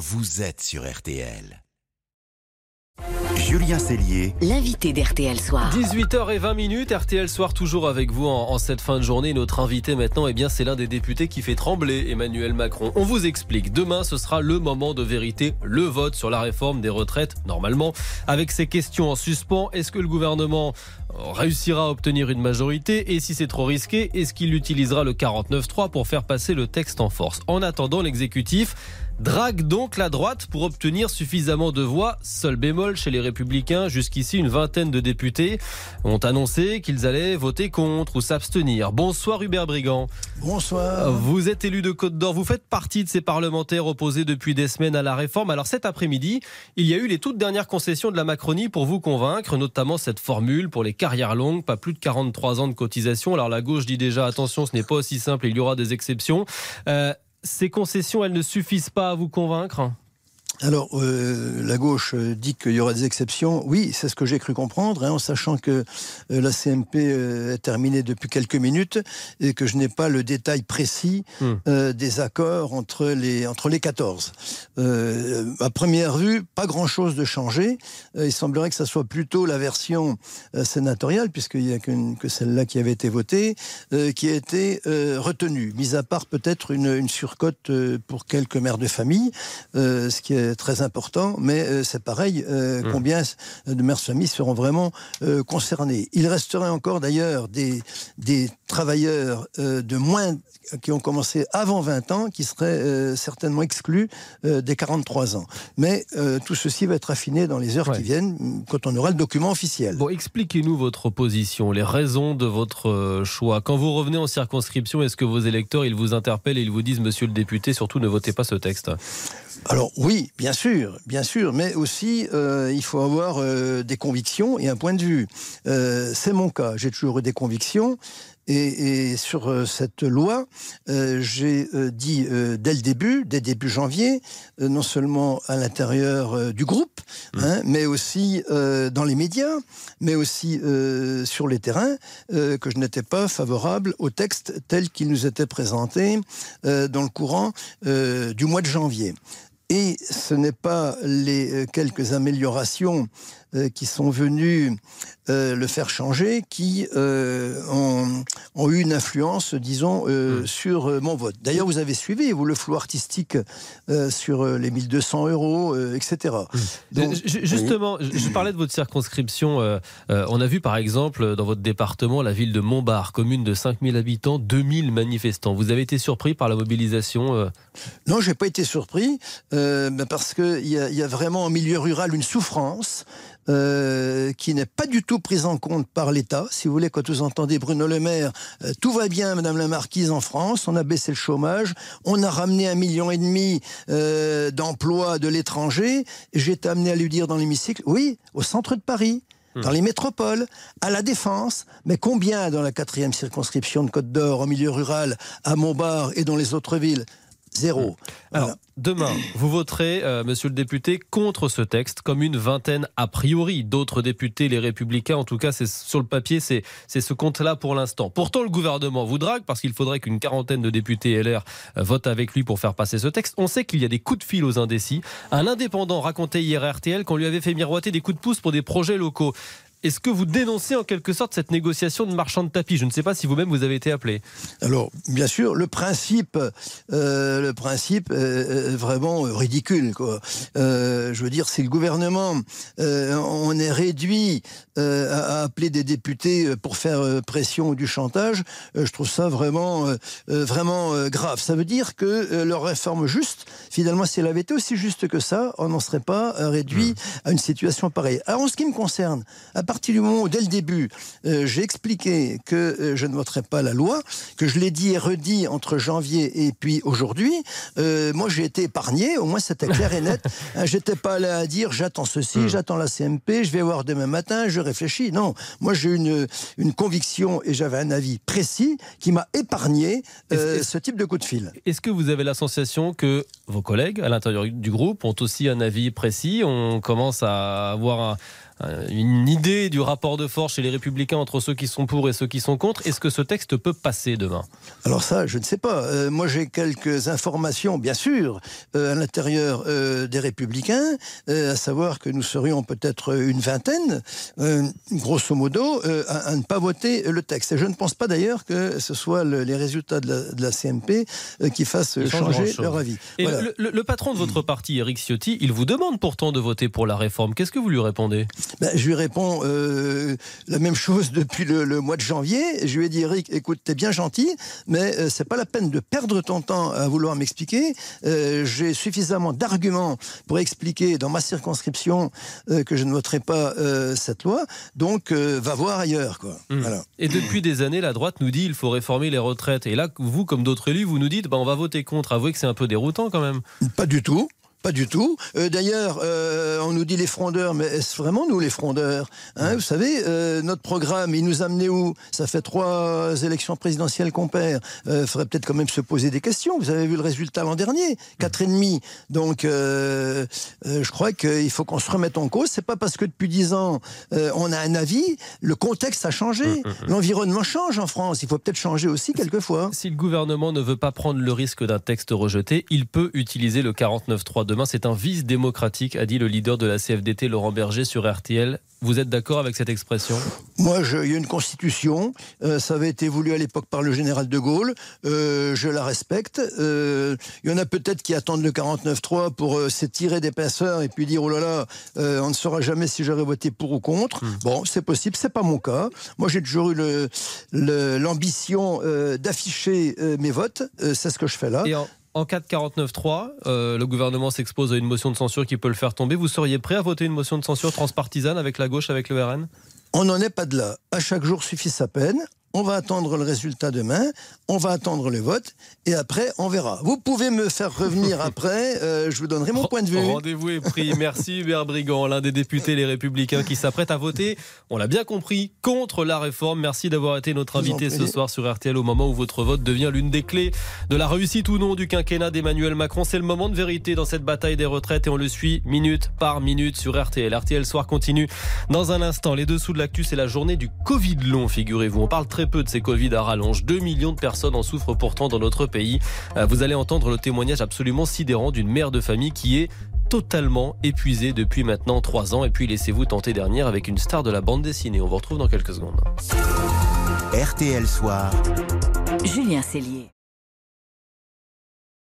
vous êtes sur RTL. Julien Cellier, l'invité d'RTL Soir. 18h20 RTL Soir toujours avec vous en, en, cette fin de journée. Notre invité maintenant, eh bien, c'est l'un des députés qui fait trembler Emmanuel Macron. On vous explique. Demain, ce sera le moment de vérité, le vote sur la réforme des retraites, normalement. Avec ces questions en suspens, est-ce que le gouvernement réussira à obtenir une majorité Et si c'est trop risqué, est-ce qu'il utilisera le 49.3 pour faire passer le texte en force? En attendant, l'exécutif drague donc la droite pour obtenir suffisamment de voix. Seul bémol chez les républicains, jusqu'ici une vingtaine de députés ont annoncé qu'ils allaient voter contre ou s'abstenir. Bonsoir Hubert Brigand. Bonsoir. Vous êtes élu de Côte d'Or, vous faites partie de ces parlementaires opposés depuis des semaines à la réforme. Alors cet après-midi, il y a eu les toutes dernières concessions de la Macronie pour vous convaincre, notamment cette formule pour les carrières longues, pas plus de 43 ans de cotisation. Alors la gauche dit déjà attention, ce n'est pas aussi simple, il y aura des exceptions. Euh, ces concessions, elles ne suffisent pas à vous convaincre? Alors, euh, la gauche euh, dit qu'il y aura des exceptions. Oui, c'est ce que j'ai cru comprendre, hein, en sachant que euh, la CMP euh, est terminée depuis quelques minutes et que je n'ai pas le détail précis Hmm. euh, des accords entre les, entre les 14. Euh, à première vue, pas grand-chose de changé. Euh, il semblerait que ça soit plutôt la version euh, sénatoriale, puisqu'il n'y a que celle-là qui avait été votée, euh, qui a été euh, retenue, mis à part peut-être une, une surcote euh, pour quelques mères de famille, euh, ce qui est très important, mais euh, c'est pareil, euh, Mmh. combien de mères de famille seront vraiment euh, concernées. Il resterait encore d'ailleurs des, des travailleurs euh, de moins qui ont commencé avant 20 ans, qui seraient euh, certainement exclus euh, des 43 ans. Mais euh, tout ceci va être affiné dans les heures Ouais. qui viennent, quand on aura le document officiel. Bon, expliquez-nous votre position, les raisons de votre euh, choix. Quand vous revenez en circonscription, est-ce que vos électeurs, ils vous interpellent et ils vous disent, monsieur le député, surtout ne votez pas ce texte? Alors oui, bien sûr, bien sûr, mais aussi euh, il faut avoir euh, des convictions et un point de vue. Euh, c'est mon cas, j'ai toujours eu des convictions. Et, et sur cette loi, j'ai dit dès le début, dès début janvier, non seulement à l'intérieur du groupe, hein, mais aussi dans les médias, mais aussi sur les terrains, que je n'étais pas favorable au texte tel qu'il nous était présenté dans le courant du mois de janvier. Et ce n'est pas les euh, quelques améliorations euh, qui sont venues euh, le faire changer qui euh, ont, ont eu une influence, disons, euh, sur mon vote. D'ailleurs, vous avez suivi, vous, le flou artistique sur les 1200 euros, etc. Donc, ju- Justement, je- je parlais de votre circonscription. on a vu par exemple dans votre département la ville de Montbard, commune de 5000 habitants, 2000 manifestants. Vous avez été surpris par la mobilisation Non, j'ai pas été surpris, euh, ben parce qu'il y, y a vraiment en milieu rural une souffrance euh, qui n'est pas du tout prise en compte par l'État. Si vous voulez, quand vous entendez Bruno Le Maire, euh, tout va bien, Madame la Marquise, en France, on a baissé le chômage, on a ramené un million et demi euh, d'emplois de l'étranger. J'ai été amené à lui dire dans l'hémicycle, oui, au centre de Paris. Dans les métropoles, à la défense, mais combien dans la quatrième circonscription de Côte d'Or, au milieu rural, à Montbard et dans les autres villes? Zéro. Alors, Voilà. demain, vous voterez, euh, monsieur le député, contre ce texte, comme une vingtaine a priori d'autres députés, les républicains, en tout cas, c'est sur le papier, c'est c'est ce compte-là pour l'instant. Pourtant, le gouvernement vous drague parce qu'il faudrait qu'une quarantaine de députés LR euh, votent avec lui pour faire passer ce texte. On sait qu'il y a des coups de fil aux indécis. Un indépendant racontait hier à RTL qu'on lui avait fait miroiter des coups de pouce pour des projets locaux. Est-ce que vous dénoncez en quelque sorte cette négociation de marchand de tapis? Je ne sais pas si vous-même vous avez été appelé. Alors, bien sûr, le principe, euh, le principe est est vraiment ridicule. Quoi. Euh, je veux dire, si le gouvernement, euh, on est réduit euh, à, appeler des députés pour faire euh, pression ou du chantage, euh, je trouve ça vraiment, euh, euh, vraiment euh, grave. Ça veut dire que euh, leur réforme juste, finalement, si elle avait été aussi juste que ça, on n'en serait pas euh, réduit à une situation pareille. Alors, en ce qui me concerne, à partir du moment où, dès le début, euh, j'ai expliqué que euh, je ne voterais pas la loi, que je l'ai dit et redit entre janvier et puis aujourd'hui, euh, moi j'ai été épargné, au moins c'était clair et net. Hein, J'étais pas là à dire j'attends ceci, j'attends la CMP, je vais voir demain matin, je réfléchis. Non, moi j'ai une, une conviction et j'avais un avis précis qui m'a épargné ce type de coup de fil. Est-ce que vous avez la sensation que vos collègues à l'intérieur du groupe ont aussi un avis précis On commence à avoir un, une idée du rapport de force chez les Républicains entre ceux qui sont pour et ceux qui sont contre. Est-ce que ce texte peut passer demain? Alors ça, je ne sais pas. Euh, moi, j'ai quelques informations, bien sûr, à l'intérieur des Républicains, à savoir que nous serions peut-être une vingtaine, grosso modo, à, ne pas voter le texte. Et je ne pense pas d'ailleurs que ce soit les résultats de la, CMP qui fassent changer leur avis. Et le, patron de votre parti, Eric Ciotti, il vous demande pourtant de voter pour la réforme. Qu'est-ce que vous lui répondez? Ben, Je lui réponds euh, la même chose depuis le, mois de janvier. Je lui ai dit, Eric, écoute, t'es bien gentil, mais euh, c'est pas la peine de perdre ton temps à vouloir m'expliquer. Euh, j'ai suffisamment d'arguments pour expliquer dans ma circonscription que je ne voterai pas cette loi. Donc, va voir ailleurs. Quoi. Mmh. Et depuis des années, la droite nous dit il faut réformer les retraites. Et là, vous, comme d'autres élus, vous nous dites ben, on va voter contre. Avouez que c'est un peu déroutant quand même. Pas du tout. Pas du tout. Euh, d'ailleurs, euh, on nous dit les frondeurs, mais est-ce vraiment nous les frondeurs hein, Vous savez, euh, notre programme, il nous a amené où? Ça fait trois élections présidentielles qu'on perd. Il faudrait peut-être quand même se poser des questions. Vous avez vu le résultat l'an dernier, quatre et demi. Donc, je crois qu'il faut qu'on se remette en cause. C'est pas parce que depuis dix ans, on a un avis. Le contexte a changé. Hum, hum, hum. L'environnement change en France. Il faut peut-être changer aussi quelquefois. Si le gouvernement ne veut pas prendre le risque d'un texte rejeté, il peut utiliser le 49.3 demain. C'est un vice démocratique, a dit le leader de la CFDT, Laurent Berger, sur RTL. Vous êtes d'accord avec cette expression? Moi, je, il y a une constitution. Euh, ça avait été voulu à l'époque par le général de Gaulle. Euh, je la respecte. Euh, il y en a peut-être qui attendent le 49-3 pour s'étirer des pinceurs et puis dire oh là là, on ne saura jamais si j'aurais voté pour ou contre. Hmm. Bon, c'est possible. C'est pas mon cas. Moi, j'ai toujours eu l'ambition d'afficher mes votes. c'est ce que je fais là en cas de 49-3, euh, le gouvernement s'expose à une motion de censure qui peut le faire tomber. Vous seriez prêt à voter une motion de censure transpartisane avec la gauche, avec le RN On n'en est pas de là. À chaque jour suffit sa peine on va attendre le résultat demain, on va attendre le vote, et après, on verra. Vous pouvez me faire revenir après, euh, je vous donnerai mon point de vue. Rendez-vous est pris. Merci Hubert Brigand, l'un des députés Les Républicains qui s'apprête à voter, on l'a bien compris, contre la réforme. Merci d'avoir été notre invité ce soir sur RTL au moment où votre vote devient l'une des clés de la réussite ou non du quinquennat d'Emmanuel Macron. C'est le moment de vérité dans cette bataille des retraites et on le suit minute par minute sur RTL. RTL Soir continue dans un instant. Les dessous de l'actu, c'est la journée du Covid long, figurez-vous. On parle très peu de ces Covid à rallonge. 2 millions de personnes en souffrent pourtant dans notre pays. Euh, vous allez entendre le témoignage absolument sidérant d'une mère de famille qui est totalement épuisée depuis maintenant 3 ans. Et puis laissez-vous tenter dernière avec une star de la bande dessinée. On vous retrouve dans quelques secondes. RTL Soir. Julien Cellier.